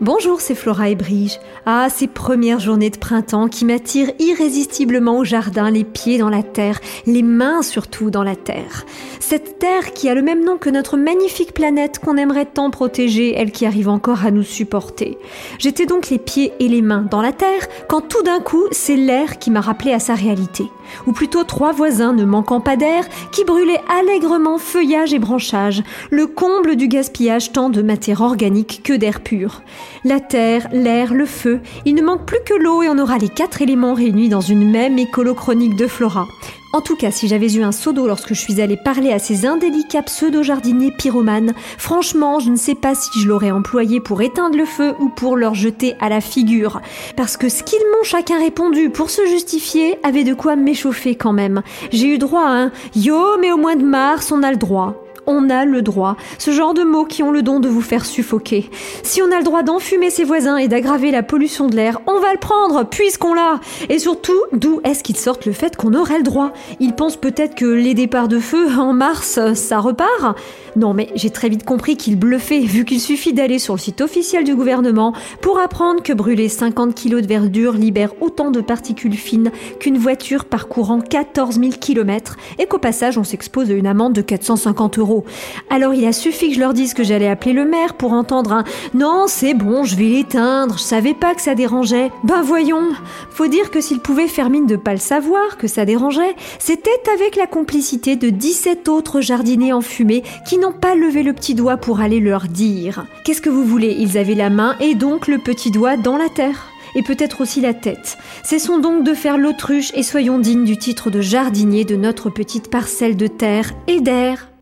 Bonjour, c'est Flora et Brige. Ah, ces premières journées de printemps qui m'attirent irrésistiblement au jardin, les pieds dans la terre, les mains surtout dans la terre. Cette terre qui a le même nom que notre magnifique planète qu'on aimerait tant protéger, elle qui arrive encore à nous supporter. J'étais donc les pieds et les mains dans la terre quand tout d'un coup, c'est l'air qui m'a rappelé à sa réalité. Ou plutôt trois voisins ne manquant pas d'air qui brûlaient allègrement feuillage et branchage, le comble du gaspillage tant de matière organique que d'air pur. La terre, l'air, le feu, il ne manque plus que l'eau et on aura les quatre éléments réunis dans une même écolo-chronique de Flora. En tout cas, si j'avais eu un seau lorsque je suis allée parler à ces indélicats pseudo-jardiniers pyromanes, franchement, je ne sais pas si je l'aurais employé pour éteindre le feu ou pour leur jeter à la figure. Parce que ce qu'ils m'ont chacun répondu pour se justifier avait de quoi m'échauffer quand même. J'ai eu droit à un Yo, mais au mois de mars, on a le droit on a le droit. Ce genre de mots qui ont le don de vous faire suffoquer. Si on a le droit d'enfumer ses voisins et d'aggraver la pollution de l'air, on va le prendre, puisqu'on l'a. Et surtout, d'où est-ce qu'ils sortent le fait qu'on aurait le droit? Ils pensent peut-être que les départs de feu en mars, ça repart? Non, mais j'ai très vite compris qu'ils bluffaient, vu qu'il suffit d'aller sur le site officiel du gouvernement pour apprendre que brûler 50 kg de verdure libère autant de particules fines qu'une voiture parcourant 14 000 km et qu'au passage on s'expose à une amende de 450 euros. Alors il a suffi que je leur dise que j'allais appeler le maire pour entendre un Non, c'est bon, je vais l'éteindre, je savais pas que ça dérangeait. Ben voyons, faut dire que s'il pouvait faire mine de pas le savoir, que ça dérangeait, c'était avec la complicité de 17 autres jardiniers enfumés qui n'ont pas levé le petit doigt pour aller leur dire. Qu'est-ce que vous voulez? Ils avaient la main et donc le petit doigt dans la terre et peut-être aussi la tête. Cessons donc de faire l'autruche et soyons dignes du titre de jardinier de notre petite parcelle de terre et d'air.